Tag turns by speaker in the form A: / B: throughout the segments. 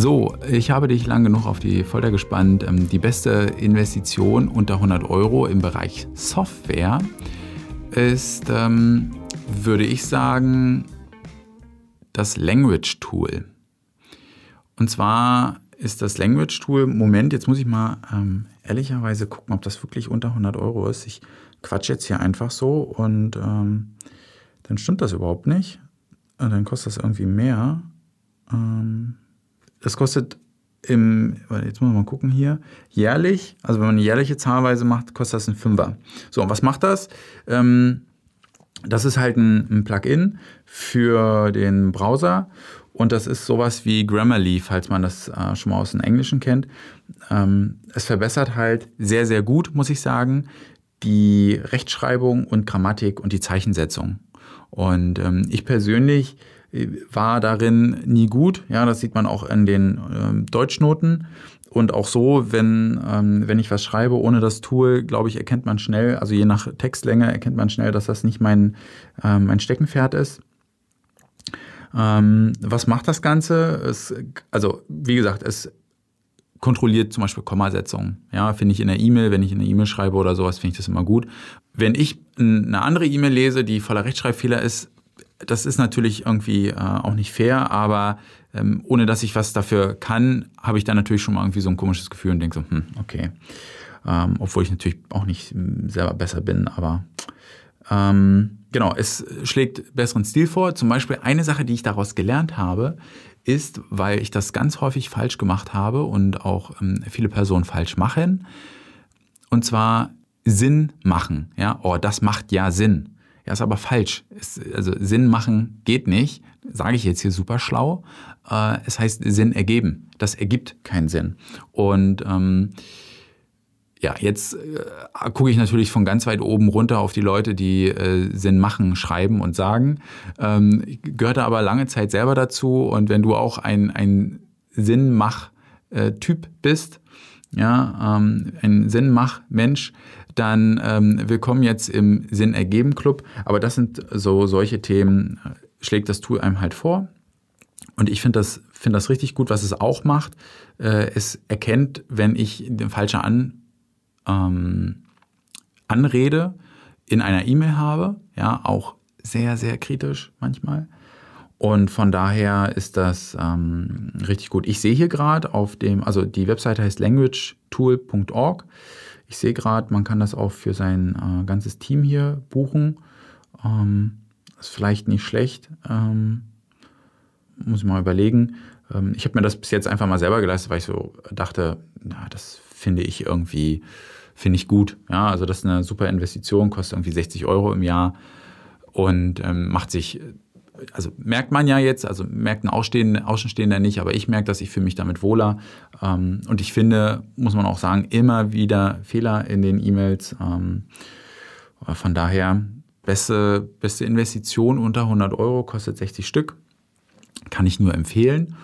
A: So, ich habe dich lang genug auf die Folter gespannt. Ähm, die beste Investition unter 100 Euro im Bereich Software ist, ähm, würde ich sagen, das Language Tool. Und zwar ist das Language Tool, Moment, jetzt muss ich mal ähm, ehrlicherweise gucken, ob das wirklich unter 100 Euro ist. Ich quatsch jetzt hier einfach so und ähm, dann stimmt das überhaupt nicht. Und dann kostet das irgendwie mehr. Ähm, das kostet im, jetzt muss man mal gucken hier, jährlich, also wenn man eine jährliche Zahlweise macht, kostet das ein Fünfer. So, und was macht das? Ähm, das ist halt ein, ein Plugin für den Browser und das ist sowas wie Grammarly, falls man das äh, schon mal aus dem Englischen kennt. Ähm, es verbessert halt sehr, sehr gut, muss ich sagen, die Rechtschreibung und Grammatik und die Zeichensetzung. Und ähm, ich persönlich war darin nie gut. Ja, das sieht man auch in den ähm, Deutschnoten. Und auch so, wenn, ähm, wenn ich was schreibe ohne das Tool, glaube ich, erkennt man schnell, also je nach Textlänge erkennt man schnell, dass das nicht mein, ähm, mein Steckenpferd ist. Ähm, was macht das Ganze? Es, also, wie gesagt, es kontrolliert zum Beispiel Kommasetzungen. Ja, finde ich in der E-Mail, wenn ich in der E-Mail schreibe oder sowas, finde ich das immer gut. Wenn ich eine andere E-Mail lese, die voller Rechtschreibfehler ist, das ist natürlich irgendwie äh, auch nicht fair, aber ähm, ohne dass ich was dafür kann, habe ich dann natürlich schon mal irgendwie so ein komisches Gefühl und denke so, hm, okay. Ähm, obwohl ich natürlich auch nicht hm, selber besser bin, aber ähm, genau, es schlägt besseren Stil vor. Zum Beispiel eine Sache, die ich daraus gelernt habe, ist, weil ich das ganz häufig falsch gemacht habe und auch ähm, viele Personen falsch machen, und zwar Sinn machen. Ja, oh, das macht ja Sinn. Ja, ist aber falsch. Es, also Sinn machen geht nicht, sage ich jetzt hier super schlau. Äh, es heißt Sinn ergeben. Das ergibt keinen Sinn. Und ähm, ja, jetzt äh, gucke ich natürlich von ganz weit oben runter auf die Leute, die äh, Sinn machen, schreiben und sagen. Ähm, gehörte aber lange Zeit selber dazu. Und wenn du auch ein, ein Sinnmach-Typ bist, ja, ähm, ein Sinnmach-Mensch, dann ähm, willkommen jetzt im Sinn ergeben Club. Aber das sind so solche Themen, äh, schlägt das Tool einem halt vor. Und ich finde das, finde das richtig gut, was es auch macht. Äh, es erkennt, wenn ich den falschen An, ähm, Anrede in einer E-Mail habe, ja, auch sehr, sehr kritisch manchmal. Und von daher ist das ähm, richtig gut. Ich sehe hier gerade auf dem, also die Webseite heißt languagetool.org. Ich sehe gerade, man kann das auch für sein äh, ganzes Team hier buchen. Ähm, ist vielleicht nicht schlecht. Ähm, muss ich mal überlegen. Ähm, ich habe mir das bis jetzt einfach mal selber geleistet, weil ich so dachte, na, das finde ich irgendwie, finde ich gut. Ja, also das ist eine super Investition, kostet irgendwie 60 Euro im Jahr und ähm, macht sich also merkt man ja jetzt, also merkt ein Außenstehender nicht, aber ich merke, dass ich fühle mich damit wohler. Ähm, und ich finde, muss man auch sagen, immer wieder Fehler in den E-Mails. Ähm, von daher, beste, beste Investition unter 100 Euro, kostet 60 Stück. Kann ich nur empfehlen.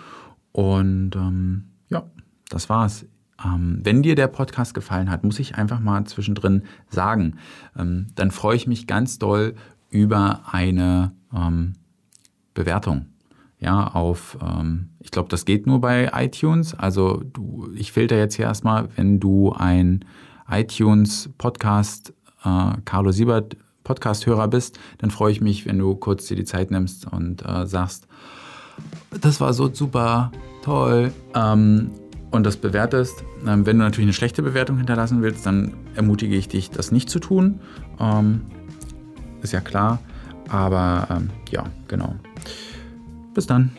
A: Und ähm, ja, das war's. Ähm, wenn dir der Podcast gefallen hat, muss ich einfach mal zwischendrin sagen, ähm, dann freue ich mich ganz doll über eine ähm, Bewertung. Ja, auf, ähm, ich glaube, das geht nur bei iTunes. Also du, ich filter jetzt hier erstmal, wenn du ein iTunes Podcast, äh, Carlo Siebert Podcast-Hörer bist, dann freue ich mich, wenn du kurz dir die Zeit nimmst und äh, sagst, das war so super, toll. Ähm, und das bewertest. Ähm, wenn du natürlich eine schlechte Bewertung hinterlassen willst, dann ermutige ich dich, das nicht zu tun. Ähm, ist ja klar. Aber ähm, ja, genau. Bis dann.